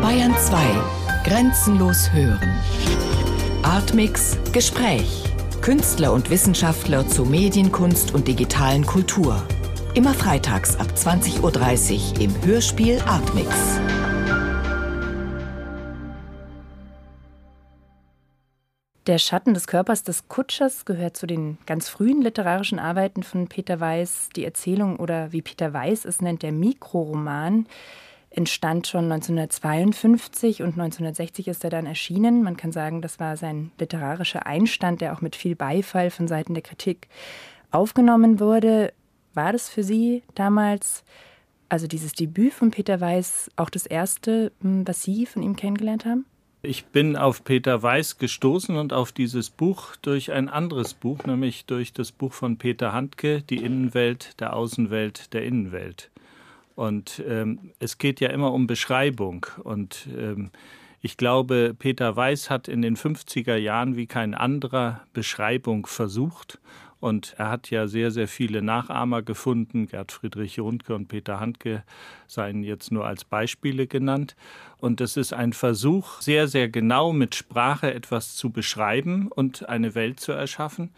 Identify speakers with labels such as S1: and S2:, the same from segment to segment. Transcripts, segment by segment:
S1: Bayern 2. Grenzenlos hören. Artmix Gespräch. Künstler und Wissenschaftler zu Medienkunst und digitalen Kultur. Immer freitags ab 20.30 Uhr im Hörspiel Artmix.
S2: Der Schatten des Körpers des Kutschers gehört zu den ganz frühen literarischen Arbeiten von Peter Weiß. Die Erzählung oder wie Peter Weiß es nennt, der Mikroroman entstand schon 1952 und 1960 ist er dann erschienen. Man kann sagen, das war sein literarischer Einstand, der auch mit viel Beifall von Seiten der Kritik aufgenommen wurde. War das für Sie damals, also dieses Debüt von Peter Weiß, auch das erste, hm, was Sie von ihm kennengelernt haben?
S3: Ich bin auf Peter Weiß gestoßen und auf dieses Buch durch ein anderes Buch, nämlich durch das Buch von Peter Handke, Die Innenwelt der Außenwelt der Innenwelt. Und ähm, es geht ja immer um Beschreibung. Und ähm, ich glaube, Peter Weiß hat in den 50er Jahren wie kein anderer Beschreibung versucht. Und er hat ja sehr, sehr viele Nachahmer gefunden. Gerd Friedrich Johnke und Peter Handke seien jetzt nur als Beispiele genannt. Und das ist ein Versuch, sehr, sehr genau mit Sprache etwas zu beschreiben und eine Welt zu erschaffen,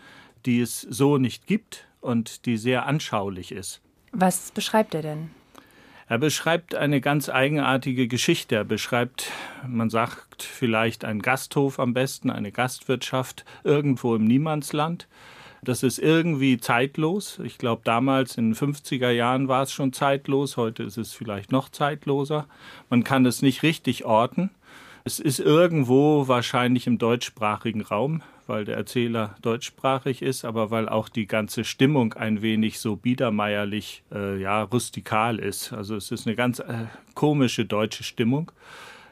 S3: die es so nicht gibt und die sehr anschaulich ist.
S2: Was beschreibt er denn?
S3: Er beschreibt eine ganz eigenartige Geschichte. Er beschreibt, man sagt vielleicht einen Gasthof am besten, eine Gastwirtschaft irgendwo im Niemandsland. Das ist irgendwie zeitlos. Ich glaube, damals in den 50er Jahren war es schon zeitlos. Heute ist es vielleicht noch zeitloser. Man kann es nicht richtig orten. Es ist irgendwo wahrscheinlich im deutschsprachigen Raum, weil der Erzähler deutschsprachig ist, aber weil auch die ganze Stimmung ein wenig so biedermeierlich, äh, ja, rustikal ist. Also es ist eine ganz äh, komische deutsche Stimmung.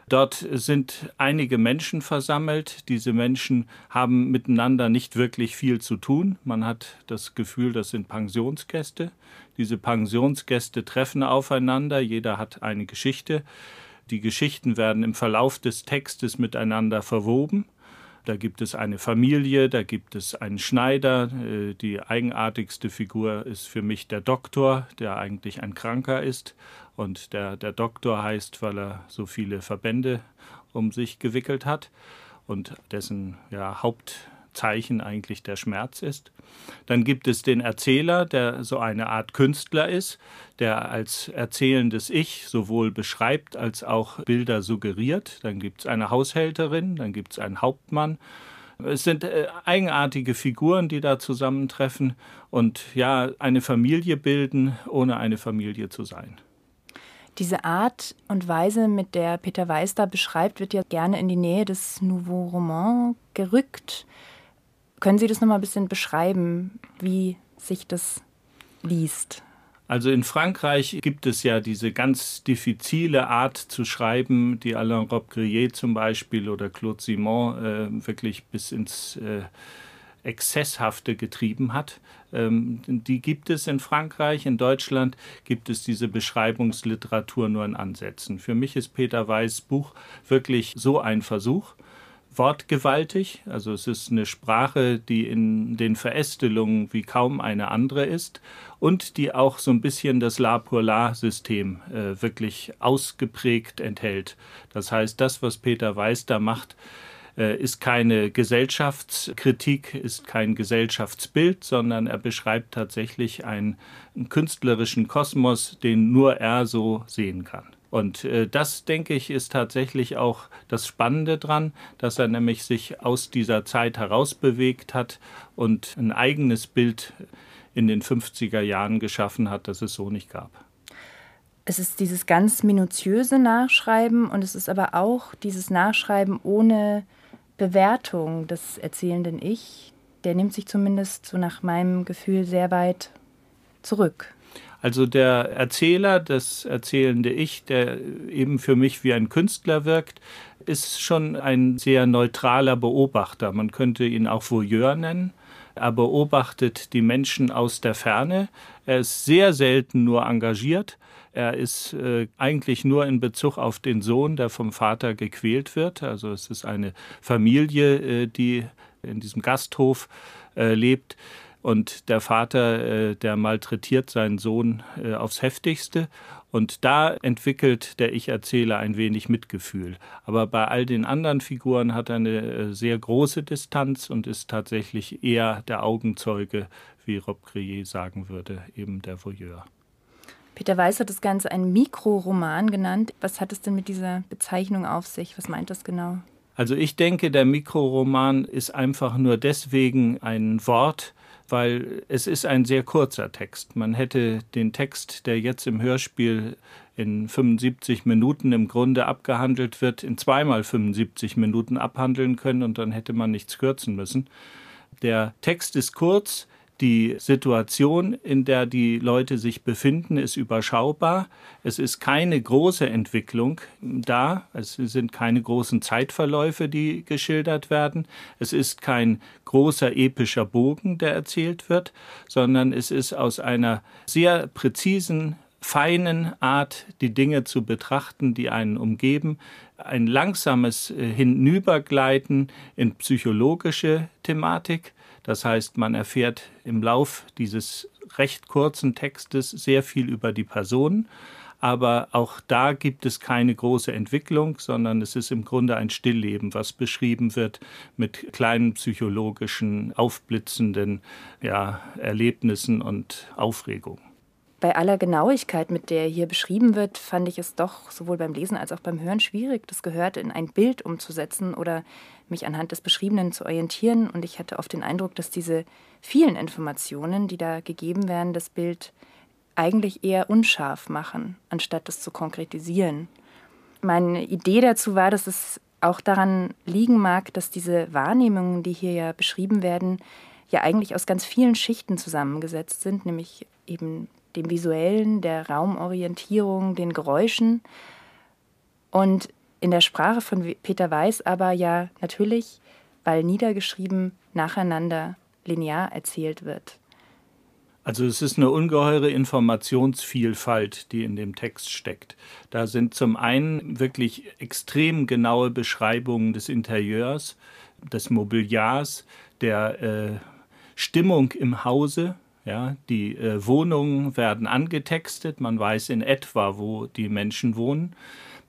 S3: Dort sind einige Menschen versammelt. Diese Menschen haben miteinander nicht wirklich viel zu tun. Man hat das Gefühl, das sind Pensionsgäste. Diese Pensionsgäste treffen aufeinander. Jeder hat eine Geschichte. Die Geschichten werden im Verlauf des Textes miteinander verwoben. Da gibt es eine Familie, da gibt es einen Schneider. Äh, die eigenartigste Figur ist für mich der Doktor, der eigentlich ein Kranker ist. Und der, der Doktor heißt, weil er so viele Verbände um sich gewickelt hat und dessen ja, Haupt Zeichen eigentlich der Schmerz ist. Dann gibt es den Erzähler, der so eine Art Künstler ist, der als erzählendes Ich sowohl beschreibt als auch Bilder suggeriert. Dann gibt es eine Haushälterin, dann gibt es einen Hauptmann. Es sind äh, eigenartige Figuren, die da zusammentreffen und ja, eine Familie bilden, ohne eine Familie zu sein.
S2: Diese Art und Weise, mit der Peter Weiß da beschreibt, wird ja gerne in die Nähe des Nouveau Roman gerückt. Können Sie das nochmal ein bisschen beschreiben, wie sich das liest?
S3: Also in Frankreich gibt es ja diese ganz diffizile Art zu schreiben, die Alain Robbe-Grillet zum Beispiel oder Claude Simon äh, wirklich bis ins äh, Exzesshafte getrieben hat. Ähm, die gibt es in Frankreich. In Deutschland gibt es diese Beschreibungsliteratur nur in Ansätzen. Für mich ist Peter Weiß Buch wirklich so ein Versuch wortgewaltig. Also es ist eine Sprache, die in den Verästelungen wie kaum eine andere ist und die auch so ein bisschen das La pour La-System äh, wirklich ausgeprägt enthält. Das heißt, das, was Peter Weiß da macht, äh, ist keine Gesellschaftskritik, ist kein Gesellschaftsbild, sondern er beschreibt tatsächlich einen künstlerischen Kosmos, den nur er so sehen kann. Und äh, das, denke ich, ist tatsächlich auch das Spannende dran, dass er nämlich sich aus dieser Zeit herausbewegt hat und ein eigenes Bild in den 50er Jahren geschaffen hat, das es so nicht gab.
S2: Es ist dieses ganz minutiöse Nachschreiben und es ist aber auch dieses Nachschreiben ohne Bewertung des erzählenden Ich. Der nimmt sich zumindest so nach meinem Gefühl sehr weit zurück.
S3: Also der Erzähler, das erzählende Ich, der eben für mich wie ein Künstler wirkt, ist schon ein sehr neutraler Beobachter. Man könnte ihn auch Voyeur nennen. Er beobachtet die Menschen aus der Ferne. Er ist sehr selten nur engagiert. Er ist äh, eigentlich nur in Bezug auf den Sohn, der vom Vater gequält wird. Also es ist eine Familie, äh, die in diesem Gasthof äh, lebt. Und der Vater, äh, der malträtiert seinen Sohn äh, aufs heftigste. Und da entwickelt der Ich-Erzähler ein wenig Mitgefühl. Aber bei all den anderen Figuren hat er eine äh, sehr große Distanz und ist tatsächlich eher der Augenzeuge, wie Rob Grier sagen würde, eben der Voyeur.
S2: Peter Weiß hat das Ganze einen Mikroroman genannt. Was hat es denn mit dieser Bezeichnung auf sich? Was meint das genau?
S3: Also ich denke, der Mikroroman ist einfach nur deswegen ein Wort, weil es ist ein sehr kurzer Text. Man hätte den Text, der jetzt im Hörspiel in 75 Minuten im Grunde abgehandelt wird, in zweimal 75 Minuten abhandeln können und dann hätte man nichts kürzen müssen. Der Text ist kurz, die Situation, in der die Leute sich befinden, ist überschaubar. Es ist keine große Entwicklung da. Es sind keine großen Zeitverläufe, die geschildert werden. Es ist kein großer epischer Bogen, der erzählt wird, sondern es ist aus einer sehr präzisen feinen Art, die Dinge zu betrachten, die einen umgeben, ein langsames Hinübergleiten in psychologische Thematik, das heißt, man erfährt im Lauf dieses recht kurzen Textes sehr viel über die Person, aber auch da gibt es keine große Entwicklung, sondern es ist im Grunde ein Stillleben, was beschrieben wird mit kleinen psychologischen, aufblitzenden ja, Erlebnissen und Aufregungen.
S2: Bei aller Genauigkeit, mit der hier beschrieben wird, fand ich es doch sowohl beim Lesen als auch beim Hören schwierig, das Gehörte in ein Bild umzusetzen oder mich anhand des Beschriebenen zu orientieren. Und ich hatte oft den Eindruck, dass diese vielen Informationen, die da gegeben werden, das Bild eigentlich eher unscharf machen, anstatt es zu konkretisieren. Meine Idee dazu war, dass es auch daran liegen mag, dass diese Wahrnehmungen, die hier ja beschrieben werden, ja eigentlich aus ganz vielen Schichten zusammengesetzt sind, nämlich eben dem visuellen, der Raumorientierung, den Geräuschen. Und in der Sprache von Peter Weiß aber ja natürlich, weil niedergeschrieben, nacheinander linear erzählt wird.
S3: Also es ist eine ungeheure Informationsvielfalt, die in dem Text steckt. Da sind zum einen wirklich extrem genaue Beschreibungen des Interieurs, des Mobiliars, der äh, Stimmung im Hause, ja, die äh, Wohnungen werden angetextet, man weiß in etwa, wo die Menschen wohnen.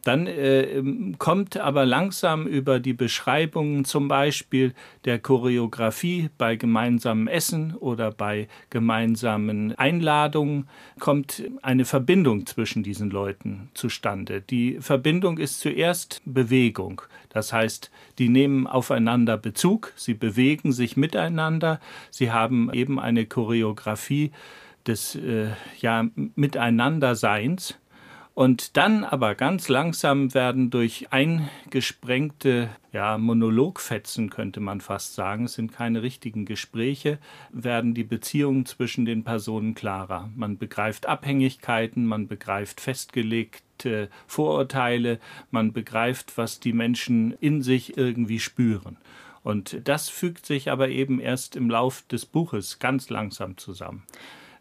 S3: Dann äh, ähm, kommt aber langsam über die Beschreibungen zum Beispiel der Choreografie bei gemeinsamem Essen oder bei gemeinsamen Einladungen, kommt eine Verbindung zwischen diesen Leuten zustande. Die Verbindung ist zuerst Bewegung. Das heißt, die nehmen aufeinander Bezug, sie bewegen sich miteinander, sie haben eben eine Choreografie des äh, ja, Miteinanderseins und dann aber ganz langsam werden durch eingesprengte ja, Monologfetzen, könnte man fast sagen, es sind keine richtigen Gespräche, werden die Beziehungen zwischen den Personen klarer. Man begreift Abhängigkeiten, man begreift festgelegte Vorurteile, man begreift, was die Menschen in sich irgendwie spüren. Und das fügt sich aber eben erst im Lauf des Buches ganz langsam zusammen.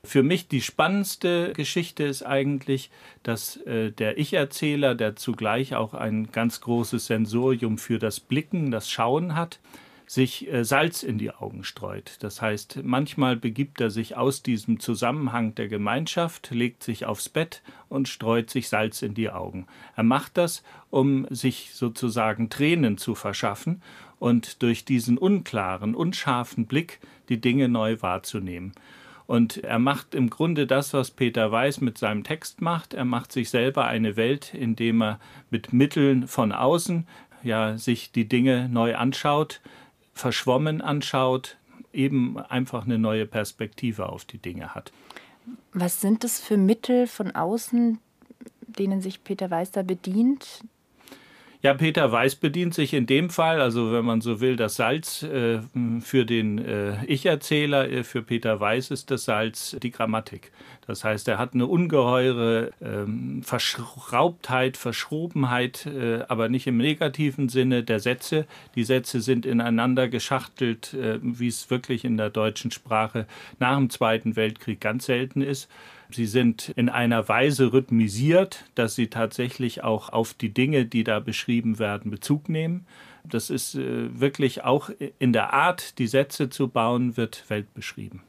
S3: Für mich die spannendste Geschichte ist eigentlich, dass äh, der Ich-Erzähler, der zugleich auch ein ganz großes Sensorium für das Blicken, das Schauen hat, sich äh, Salz in die Augen streut. Das heißt, manchmal begibt er sich aus diesem Zusammenhang der Gemeinschaft, legt sich aufs Bett und streut sich Salz in die Augen. Er macht das, um sich sozusagen Tränen zu verschaffen und durch diesen unklaren, unscharfen Blick die Dinge neu wahrzunehmen. Und er macht im Grunde das, was Peter Weiß mit seinem Text macht. Er macht sich selber eine Welt, indem er mit Mitteln von außen ja sich die Dinge neu anschaut, verschwommen anschaut, eben einfach eine neue Perspektive auf die Dinge hat.
S2: Was sind das für Mittel von außen, denen sich Peter Weiß da bedient,
S3: ja, Peter Weiß bedient sich in dem Fall, also wenn man so will, das Salz äh, für den äh, Ich-Erzähler, äh, für Peter Weiß ist das Salz die Grammatik. Das heißt, er hat eine ungeheure ähm, Verschraubtheit, Verschrobenheit, äh, aber nicht im negativen Sinne der Sätze. Die Sätze sind ineinander geschachtelt, äh, wie es wirklich in der deutschen Sprache nach dem Zweiten Weltkrieg ganz selten ist. Sie sind in einer Weise rhythmisiert, dass sie tatsächlich auch auf die Dinge, die da beschrieben werden, Bezug nehmen. Das ist äh, wirklich auch in der Art, die Sätze zu bauen, wird Welt beschrieben.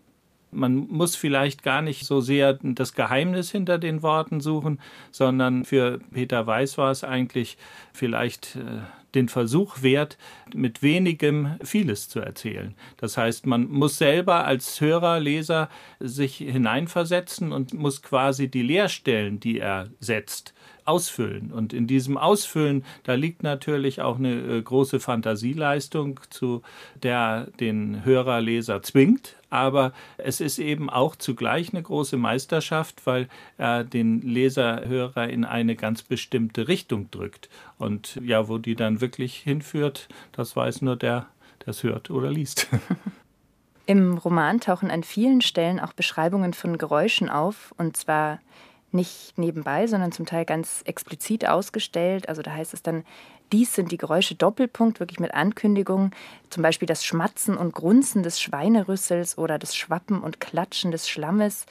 S3: Man muss vielleicht gar nicht so sehr das Geheimnis hinter den Worten suchen, sondern für Peter Weiß war es eigentlich vielleicht äh, den Versuch wert, mit wenigem vieles zu erzählen. Das heißt, man muss selber als Hörer, Leser sich hineinversetzen und muss quasi die Leerstellen, die er setzt, ausfüllen. Und in diesem Ausfüllen, da liegt natürlich auch eine äh, große Fantasieleistung, zu der den Hörer, Leser zwingt. Aber es ist eben auch zugleich eine große Meisterschaft, weil er den Leser, Hörer in eine ganz bestimmte Richtung drückt. Und ja, wo die dann wirklich hinführt, das weiß nur der, der es hört oder liest.
S2: Im Roman tauchen an vielen Stellen auch Beschreibungen von Geräuschen auf, und zwar nicht nebenbei, sondern zum Teil ganz explizit ausgestellt. Also da heißt es dann, dies sind die Geräusche Doppelpunkt, wirklich mit Ankündigung. Zum Beispiel das Schmatzen und Grunzen des Schweinerüssels oder das Schwappen und Klatschen des Schlammes.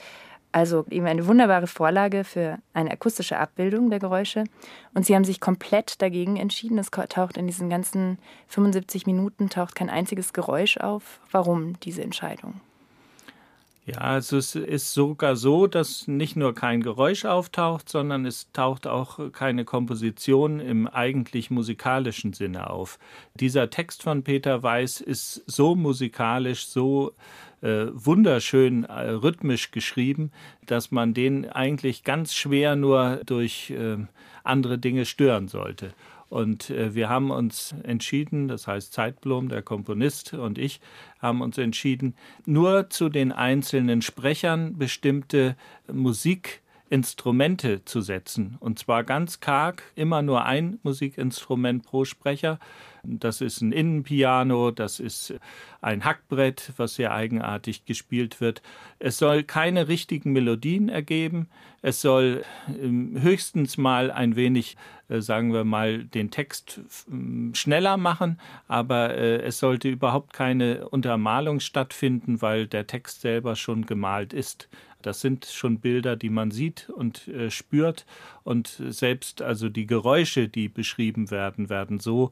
S2: Also eben eine wunderbare Vorlage für eine akustische Abbildung der Geräusche. Und sie haben sich komplett dagegen entschieden. Es taucht in diesen ganzen 75 Minuten taucht kein einziges Geräusch auf. Warum diese Entscheidung?
S3: Ja, also es ist sogar so, dass nicht nur kein Geräusch auftaucht, sondern es taucht auch keine Komposition im eigentlich musikalischen Sinne auf. Dieser Text von Peter Weiß ist so musikalisch, so äh, wunderschön äh, rhythmisch geschrieben, dass man den eigentlich ganz schwer nur durch äh, andere Dinge stören sollte. Und äh, wir haben uns entschieden, das heißt Zeitblom, der Komponist und ich, haben uns entschieden, nur zu den einzelnen Sprechern bestimmte Musikinstrumente zu setzen. Und zwar ganz karg, immer nur ein Musikinstrument pro Sprecher. Das ist ein Innenpiano, das ist ein Hackbrett, was sehr eigenartig gespielt wird. Es soll keine richtigen Melodien ergeben. Es soll ähm, höchstens mal ein wenig, äh, sagen wir mal, den Text ähm, schneller machen, aber äh, es sollte überhaupt keine Untermalung stattfinden, weil der Text selber schon gemalt ist. Das sind schon Bilder, die man sieht und äh, spürt. Und selbst also die Geräusche, die beschrieben werden, werden so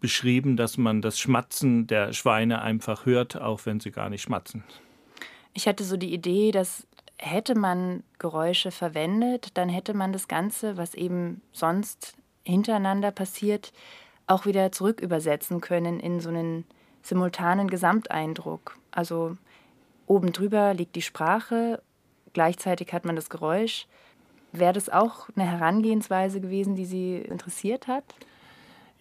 S3: beschrieben, dass man das Schmatzen der Schweine einfach hört, auch wenn sie gar nicht schmatzen.
S2: Ich hatte so die Idee, dass hätte man Geräusche verwendet, dann hätte man das Ganze, was eben sonst hintereinander passiert, auch wieder zurück übersetzen können in so einen simultanen Gesamteindruck. Also oben drüber liegt die Sprache, gleichzeitig hat man das Geräusch. Wäre das auch eine Herangehensweise gewesen, die Sie interessiert hat?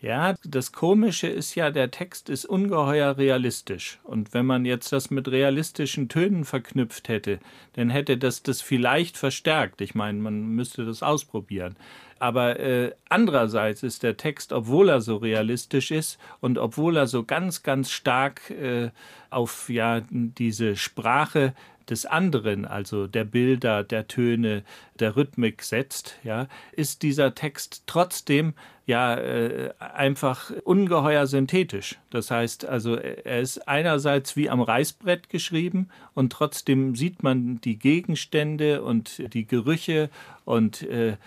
S3: Ja, das Komische ist ja, der Text ist ungeheuer realistisch. Und wenn man jetzt das mit realistischen Tönen verknüpft hätte, dann hätte das das vielleicht verstärkt. Ich meine, man müsste das ausprobieren. Aber äh, andererseits ist der Text, obwohl er so realistisch ist und obwohl er so ganz, ganz stark äh, auf ja diese Sprache des anderen, also der Bilder, der Töne, der Rhythmik setzt, ja, ist dieser Text trotzdem ja äh, einfach ungeheuer synthetisch. Das heißt, also er ist einerseits wie am Reißbrett geschrieben und trotzdem sieht man die Gegenstände und die Gerüche und äh,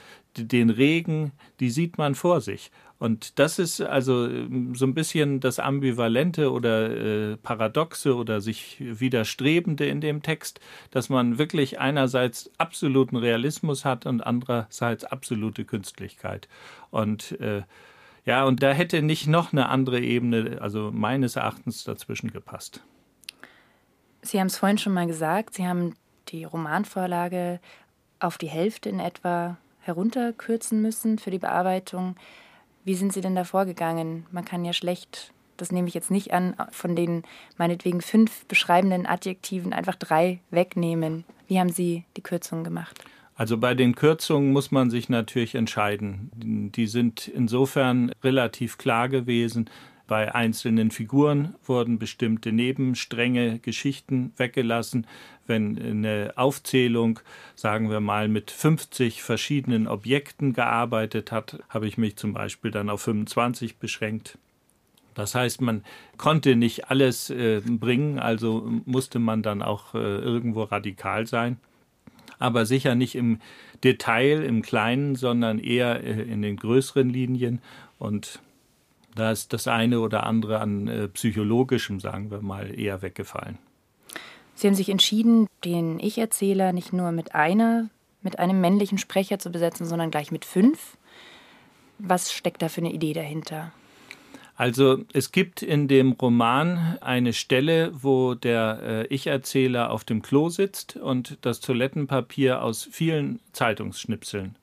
S3: den Regen, die sieht man vor sich. Und das ist also ähm, so ein bisschen das Ambivalente oder äh, Paradoxe oder sich Widerstrebende in dem Text, dass man wirklich einerseits absoluten Realismus hat und andererseits absolute Künstlichkeit. Und äh, ja, und da hätte nicht noch eine andere Ebene, also meines Erachtens, dazwischen gepasst.
S2: Sie haben es vorhin schon mal gesagt, Sie haben die Romanvorlage auf die Hälfte in etwa herunterkürzen müssen für die Bearbeitung. Wie sind Sie denn da vorgegangen? Man kann ja schlecht, das nehme ich jetzt nicht an, von den meinetwegen fünf beschreibenden Adjektiven einfach drei wegnehmen. Wie haben Sie die Kürzungen gemacht?
S3: Also bei den Kürzungen muss man sich natürlich entscheiden. Die sind insofern relativ klar gewesen, bei einzelnen Figuren wurden bestimmte Nebenstränge, Geschichten weggelassen. Wenn eine Aufzählung, sagen wir mal, mit 50 verschiedenen Objekten gearbeitet hat, habe ich mich zum Beispiel dann auf 25 beschränkt. Das heißt, man konnte nicht alles äh, bringen, also musste man dann auch äh, irgendwo radikal sein. Aber sicher nicht im Detail, im Kleinen, sondern eher äh, in den größeren Linien. Und da ist das eine oder andere an äh, psychologischem, sagen wir mal, eher weggefallen.
S2: Sie haben sich entschieden, den Ich-Erzähler nicht nur mit einer, mit einem männlichen Sprecher zu besetzen, sondern gleich mit fünf. Was steckt da für eine Idee dahinter?
S3: Also es gibt in dem Roman eine Stelle, wo der äh, Ich-Erzähler auf dem Klo sitzt und das Toilettenpapier aus vielen Zeitungsschnipseln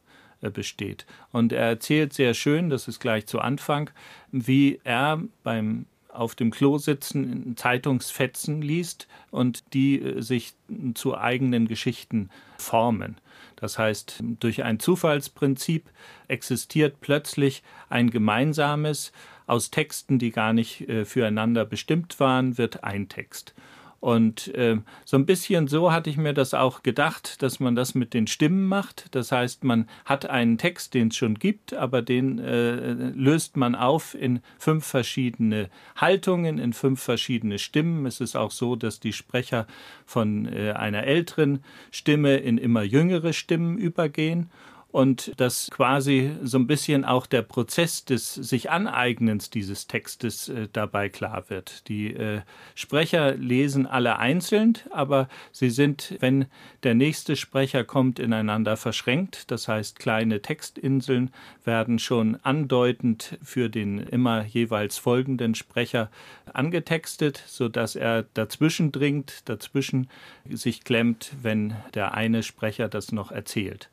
S3: besteht. Und er erzählt sehr schön, das ist gleich zu Anfang, wie er beim auf dem Klo sitzen, Zeitungsfetzen liest und die äh, sich zu eigenen Geschichten formen. Das heißt, durch ein Zufallsprinzip existiert plötzlich ein gemeinsames, aus Texten, die gar nicht äh, füreinander bestimmt waren, wird ein Text. Und äh, so ein bisschen so hatte ich mir das auch gedacht, dass man das mit den Stimmen macht. Das heißt, man hat einen Text, den es schon gibt, aber den äh, löst man auf in fünf verschiedene Haltungen, in fünf verschiedene Stimmen. Es ist auch so, dass die Sprecher von äh, einer älteren Stimme in immer jüngere Stimmen übergehen und dass quasi so ein bisschen auch der Prozess des sich Aneignens dieses Textes äh, dabei klar wird. Die äh, Sprecher lesen alle einzeln, aber sie sind, wenn der nächste Sprecher kommt, ineinander verschränkt. Das heißt, kleine Textinseln werden schon andeutend für den immer jeweils folgenden Sprecher angetextet, sodass er dazwischen dringt, dazwischen sich klemmt, wenn der eine Sprecher das noch erzählt.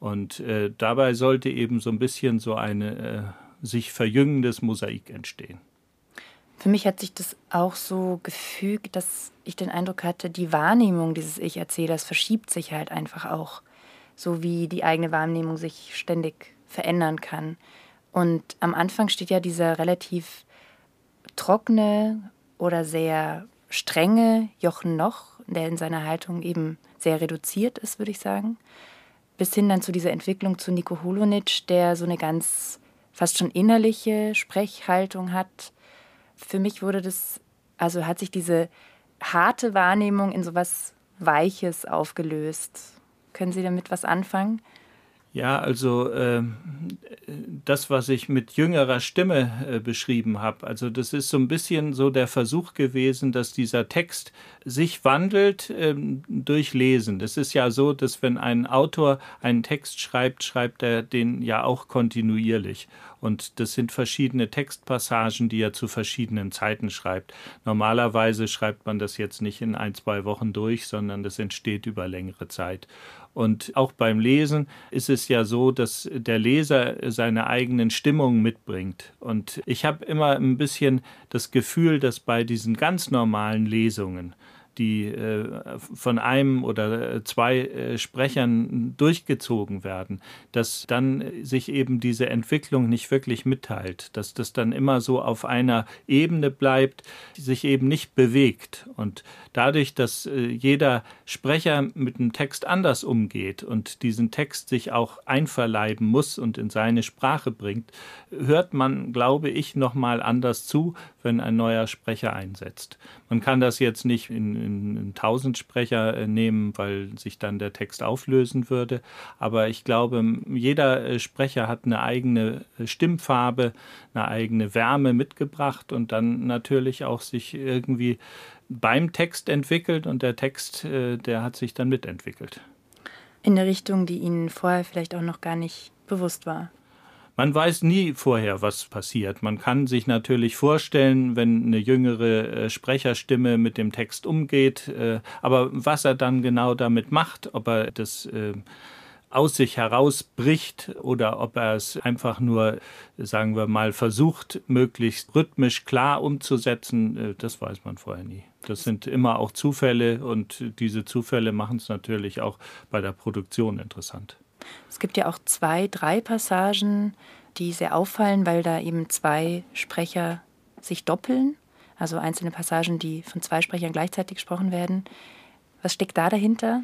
S3: Und äh, dabei sollte eben so ein bisschen so ein äh, sich verjüngendes Mosaik entstehen.
S2: Für mich hat sich das auch so gefügt, dass ich den Eindruck hatte, die Wahrnehmung dieses Ich-Erzählers verschiebt sich halt einfach auch, so wie die eigene Wahrnehmung sich ständig verändern kann. Und am Anfang steht ja dieser relativ trockene oder sehr strenge Jochen Noch, der in seiner Haltung eben sehr reduziert ist, würde ich sagen bis hin dann zu dieser Entwicklung zu Nico Holonitsch, der so eine ganz fast schon innerliche Sprechhaltung hat. Für mich wurde das, also hat sich diese harte Wahrnehmung in so was Weiches aufgelöst. Können Sie damit was anfangen?
S3: Ja, also äh, das, was ich mit jüngerer Stimme äh, beschrieben habe, also das ist so ein bisschen so der Versuch gewesen, dass dieser Text sich wandelt äh, durch Lesen. Das ist ja so, dass wenn ein Autor einen Text schreibt, schreibt er den ja auch kontinuierlich. Und das sind verschiedene Textpassagen, die er zu verschiedenen Zeiten schreibt. Normalerweise schreibt man das jetzt nicht in ein, zwei Wochen durch, sondern das entsteht über längere Zeit. Und auch beim Lesen ist es ja so, dass der Leser seine eigenen Stimmungen mitbringt. Und ich habe immer ein bisschen das Gefühl, dass bei diesen ganz normalen Lesungen, die äh, von einem oder zwei äh, Sprechern durchgezogen werden, dass dann sich eben diese Entwicklung nicht wirklich mitteilt, dass das dann immer so auf einer Ebene bleibt, sich eben nicht bewegt. Und dadurch, dass äh, jeder Sprecher mit dem Text anders umgeht und diesen Text sich auch einverleiben muss und in seine Sprache bringt, hört man, glaube ich, noch mal anders zu, wenn ein neuer Sprecher einsetzt. Man kann das jetzt nicht in, in, in Tausendsprecher äh, nehmen, weil sich dann der Text auflösen würde. Aber ich glaube, jeder äh, Sprecher hat eine eigene äh, Stimmfarbe, eine eigene Wärme mitgebracht und dann natürlich auch sich irgendwie beim Text entwickelt und der Text, der hat sich dann mitentwickelt.
S2: In eine Richtung, die Ihnen vorher vielleicht auch noch gar nicht bewusst war.
S3: Man weiß nie vorher, was passiert. Man kann sich natürlich vorstellen, wenn eine jüngere äh, Sprecherstimme mit dem Text umgeht, äh, aber was er dann genau damit macht, ob er das äh, aus sich herausbricht oder ob er es einfach nur, sagen wir mal, versucht, möglichst rhythmisch klar umzusetzen, das weiß man vorher nie. Das sind immer auch Zufälle und diese Zufälle machen es natürlich auch bei der Produktion interessant.
S2: Es gibt ja auch zwei, drei Passagen, die sehr auffallen, weil da eben zwei Sprecher sich doppeln. Also einzelne Passagen, die von zwei Sprechern gleichzeitig gesprochen werden. Was steckt da dahinter?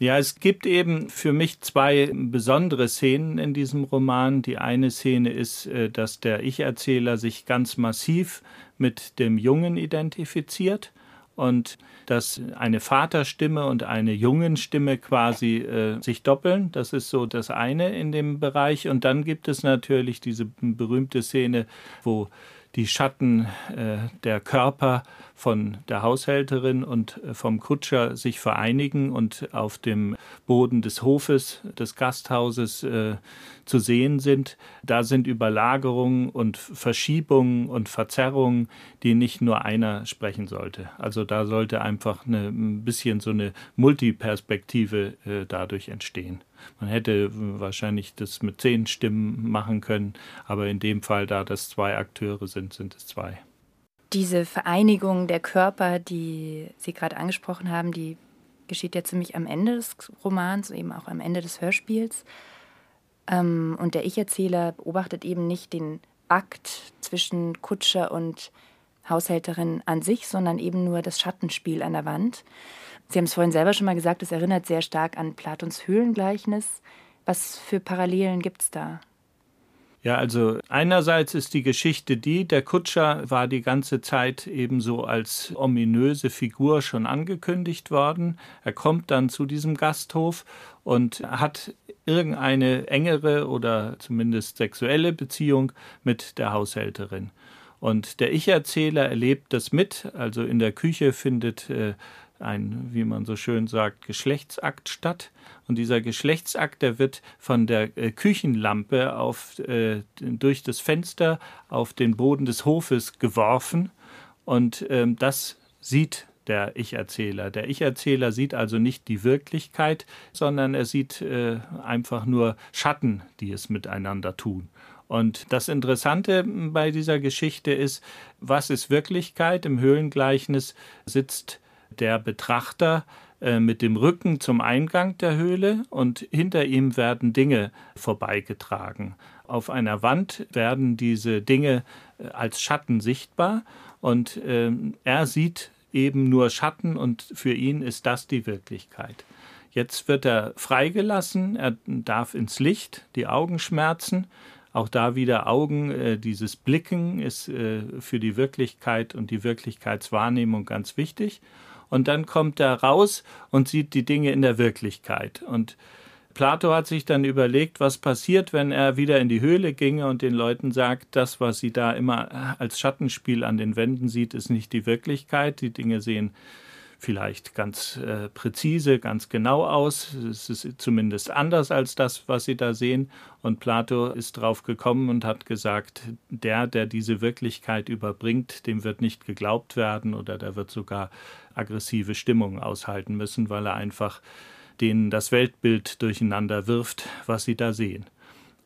S3: Ja, es gibt eben für mich zwei besondere Szenen in diesem Roman. Die eine Szene ist, äh, dass der Ich-Erzähler sich ganz massiv mit dem Jungen identifiziert und dass eine Vaterstimme und eine Jungenstimme quasi äh, sich doppeln. Das ist so das eine in dem Bereich. Und dann gibt es natürlich diese berühmte Szene, wo die Schatten äh, der Körper von der Haushälterin und äh, vom Kutscher sich vereinigen und auf dem Boden des Hofes, des Gasthauses äh, zu sehen sind. Da sind Überlagerungen und Verschiebungen und Verzerrungen, die nicht nur einer sprechen sollte. Also da sollte einfach eine, ein bisschen so eine Multiperspektive äh, dadurch entstehen. Man hätte wahrscheinlich das mit zehn Stimmen machen können, aber in dem Fall, da das zwei Akteure sind, sind es zwei.
S2: Diese Vereinigung der Körper, die Sie gerade angesprochen haben, die geschieht ja ziemlich am Ende des Romans, eben auch am Ende des Hörspiels. Ähm, und der Ich-Erzähler beobachtet eben nicht den Akt zwischen Kutscher und Haushälterin an sich, sondern eben nur das Schattenspiel an der Wand. Sie haben es vorhin selber schon mal gesagt, es erinnert sehr stark an Platons Höhlengleichnis. Was für Parallelen gibt es da?
S3: Ja, also einerseits ist die Geschichte die, der Kutscher war die ganze Zeit ebenso als ominöse Figur schon angekündigt worden. Er kommt dann zu diesem Gasthof und hat irgendeine engere oder zumindest sexuelle Beziehung mit der Haushälterin. Und der Ich-Erzähler erlebt das mit, also in der Küche findet äh, ein, wie man so schön sagt, Geschlechtsakt statt. Und dieser Geschlechtsakt, der wird von der äh, Küchenlampe auf, äh, durch das Fenster auf den Boden des Hofes geworfen. Und ähm, das sieht der Ich-Erzähler. Der Ich-Erzähler sieht also nicht die Wirklichkeit, sondern er sieht äh, einfach nur Schatten, die es miteinander tun. Und das Interessante bei dieser Geschichte ist, was ist Wirklichkeit? Im Höhlengleichnis sitzt der Betrachter äh, mit dem Rücken zum Eingang der Höhle und hinter ihm werden Dinge vorbeigetragen. Auf einer Wand werden diese Dinge äh, als Schatten sichtbar und äh, er sieht eben nur Schatten und für ihn ist das die Wirklichkeit. Jetzt wird er freigelassen, er darf ins Licht, die Augen schmerzen. Auch da wieder Augen, äh, dieses Blicken ist äh, für die Wirklichkeit und die Wirklichkeitswahrnehmung ganz wichtig und dann kommt er raus und sieht die Dinge in der Wirklichkeit. Und Plato hat sich dann überlegt, was passiert, wenn er wieder in die Höhle ginge und den Leuten sagt, das, was sie da immer als Schattenspiel an den Wänden sieht, ist nicht die Wirklichkeit. Die Dinge sehen vielleicht ganz äh, präzise, ganz genau aus. Es ist zumindest anders als das, was Sie da sehen. Und Plato ist drauf gekommen und hat gesagt, der, der diese Wirklichkeit überbringt, dem wird nicht geglaubt werden oder der wird sogar aggressive Stimmung aushalten müssen, weil er einfach denen das Weltbild durcheinander wirft, was sie da sehen.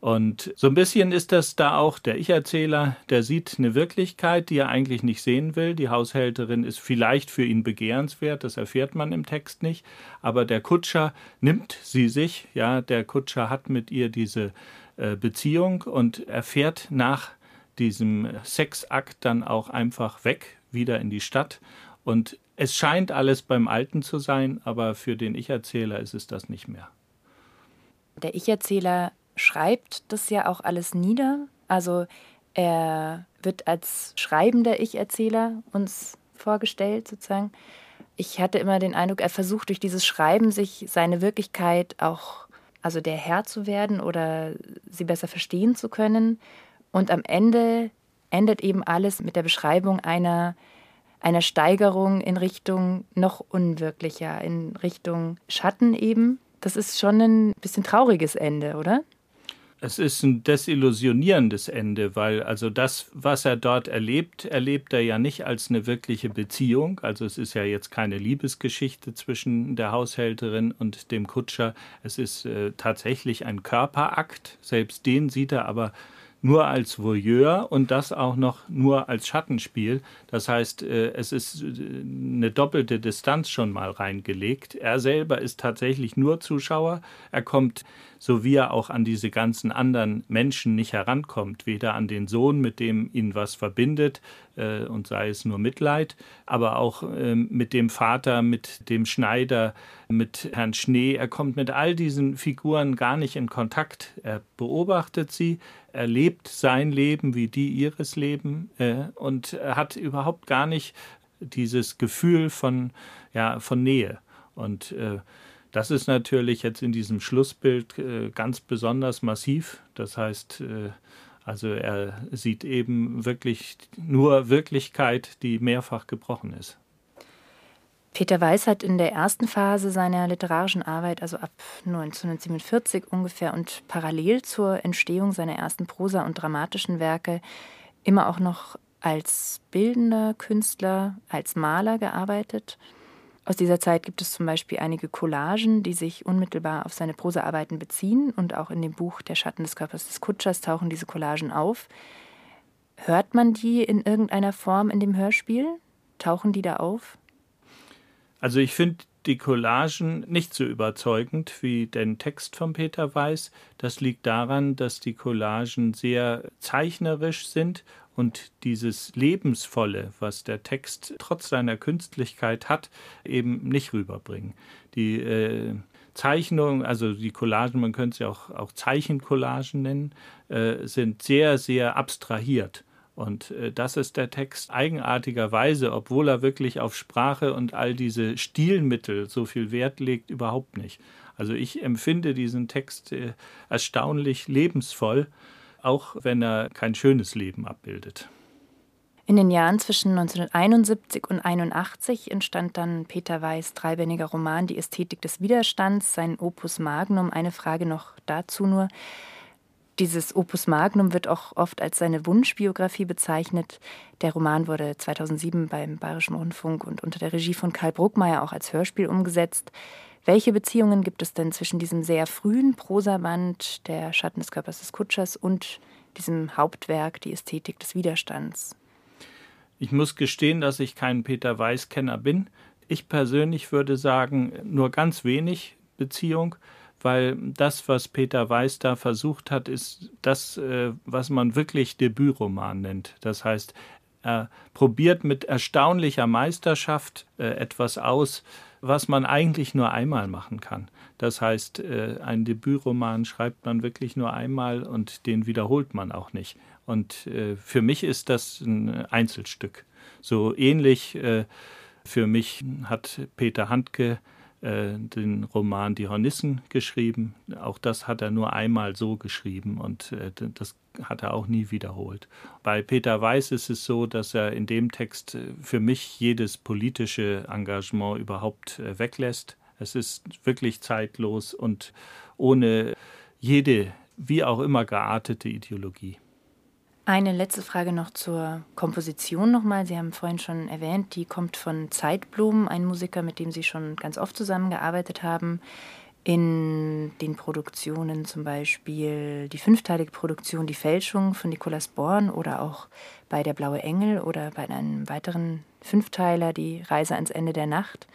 S3: Und so ein bisschen ist das da auch der Ich-Erzähler, der sieht eine Wirklichkeit, die er eigentlich nicht sehen will. Die Haushälterin ist vielleicht für ihn begehrenswert, das erfährt man im Text nicht. Aber der Kutscher nimmt sie sich, ja, der Kutscher hat mit ihr diese äh, Beziehung und er fährt nach diesem Sexakt dann auch einfach weg, wieder in die Stadt. Und es scheint alles beim Alten zu sein, aber für den Ich-Erzähler ist es das nicht mehr.
S2: Der Ich-Erzähler schreibt das ja auch alles nieder. Also er wird als schreibender Ich-Erzähler uns vorgestellt, sozusagen. Ich hatte immer den Eindruck, er versucht durch dieses Schreiben sich seine Wirklichkeit auch, also der Herr zu werden oder sie besser verstehen zu können. Und am Ende endet eben alles mit der Beschreibung einer, einer Steigerung in Richtung noch unwirklicher, in Richtung Schatten eben. Das ist schon ein bisschen trauriges Ende, oder?
S3: Es ist ein desillusionierendes Ende, weil also das, was er dort erlebt, erlebt er ja nicht als eine wirkliche Beziehung. Also es ist ja jetzt keine Liebesgeschichte zwischen der Haushälterin und dem Kutscher. Es ist äh, tatsächlich ein Körperakt. Selbst den sieht er aber nur als Voyeur und das auch noch nur als Schattenspiel. Das heißt, äh, es ist äh, eine doppelte Distanz schon mal reingelegt. Er selber ist tatsächlich nur Zuschauer. Er kommt so wie er auch an diese ganzen anderen Menschen nicht herankommt, weder an den Sohn, mit dem ihn was verbindet, äh, und sei es nur Mitleid, aber auch äh, mit dem Vater, mit dem Schneider, mit Herrn Schnee. Er kommt mit all diesen Figuren gar nicht in Kontakt. Er beobachtet sie, er lebt sein Leben wie die ihres Leben äh, und hat überhaupt gar nicht dieses Gefühl von, ja, von Nähe. Und äh, das ist natürlich jetzt in diesem Schlussbild äh, ganz besonders massiv. Das heißt, äh, Also er sieht eben wirklich nur Wirklichkeit, die mehrfach gebrochen ist.
S2: Peter Weiß hat in der ersten Phase seiner literarischen Arbeit, also ab 1947 ungefähr und parallel zur Entstehung seiner ersten Prosa- und dramatischen Werke, immer auch noch als bildender Künstler, als Maler gearbeitet. Aus dieser Zeit gibt es zum Beispiel einige Collagen, die sich unmittelbar auf seine Prosaarbeiten beziehen und auch in dem Buch Der Schatten des Körpers des Kutschers tauchen diese Collagen auf. Hört man die in irgendeiner Form in dem Hörspiel? Tauchen die da auf?
S3: Also ich finde die Collagen nicht so überzeugend wie den Text von Peter Weiß. Das liegt daran, dass die Collagen sehr zeichnerisch sind und dieses Lebensvolle, was der Text trotz seiner Künstlichkeit hat, eben nicht rüberbringen. Die äh, Zeichnungen, also die Collagen, man könnte sie auch, auch Zeichencollagen nennen, äh, sind sehr, sehr abstrahiert. Und äh, das ist der Text eigenartigerweise, obwohl er wirklich auf Sprache und all diese Stilmittel so viel Wert legt, überhaupt nicht. Also ich empfinde diesen Text äh, erstaunlich lebensvoll auch wenn er kein schönes Leben abbildet.
S2: In den Jahren zwischen 1971 und 1981 entstand dann Peter Weiß' dreibändiger Roman Die Ästhetik des Widerstands, sein Opus Magnum. Eine Frage noch dazu nur. Dieses Opus Magnum wird auch oft als seine Wunschbiografie bezeichnet. Der Roman wurde 2007 beim Bayerischen Rundfunk und unter der Regie von Karl Bruckmeier auch als Hörspiel umgesetzt. Welche Beziehungen gibt es denn zwischen diesem sehr frühen Prosaband, der Schatten des Körpers des Kutschers, und diesem Hauptwerk, die Ästhetik des Widerstands?
S3: Ich muss gestehen, dass ich kein Peter Weiß-Kenner bin. Ich persönlich würde sagen, nur ganz wenig Beziehung, weil das, was Peter Weiß da versucht hat, ist das, äh, was man wirklich Debütroman nennt. Das heißt, er probiert mit erstaunlicher Meisterschaft äh, etwas aus, was man eigentlich nur einmal machen kann. Das heißt, äh, einen Debütroman schreibt man wirklich nur einmal und den wiederholt man auch nicht. Und äh, für mich ist das ein Einzelstück. So ähnlich äh, für mich hat Peter Handke den Roman Die Hornissen geschrieben. Auch das hat er nur einmal so geschrieben und äh, das hat er auch nie wiederholt. Bei Peter Weiß ist es so, dass er in dem Text äh, für mich jedes politische Engagement überhaupt weglässt. Es ist wirklich zeitlos und ohne jede, wie auch immer geartete Ideologie.
S2: Eine letzte Frage noch zur Komposition nochmal. Sie haben vorhin schon erwähnt, die kommt von Zeitblumen, ein Musiker, mit dem Sie schon ganz oft zusammengearbeitet haben. In den Produktionen zum Beispiel die fünfteilige Produktion Die Fälschung von Nikolaus Born oder auch bei Der Blaue Engel oder bei einem weiteren Fünfteiler Die Reise ans Ende der Nacht.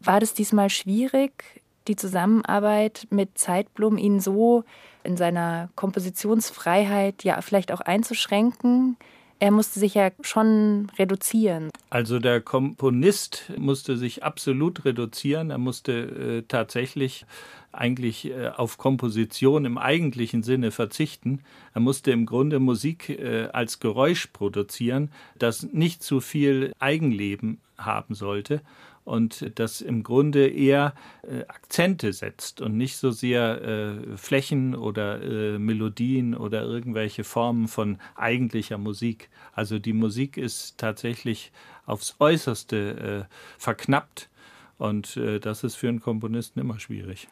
S2: War das diesmal schwierig, die Zusammenarbeit mit Zeitblum Ihnen so in seiner Kompositionsfreiheit ja vielleicht auch einzuschränken. Er musste sich ja schon reduzieren.
S3: Also der Komponist musste sich absolut reduzieren. Er musste äh, tatsächlich eigentlich äh, auf Komposition im eigentlichen Sinne verzichten. Er musste im Grunde Musik äh, als Geräusch produzieren, das nicht zu viel Eigenleben haben sollte und das im Grunde eher äh, Akzente setzt und nicht so sehr äh, Flächen oder äh, Melodien oder irgendwelche Formen von eigentlicher Musik. Also die Musik ist tatsächlich aufs äußerste äh, verknappt und äh, das ist für einen Komponisten immer schwierig.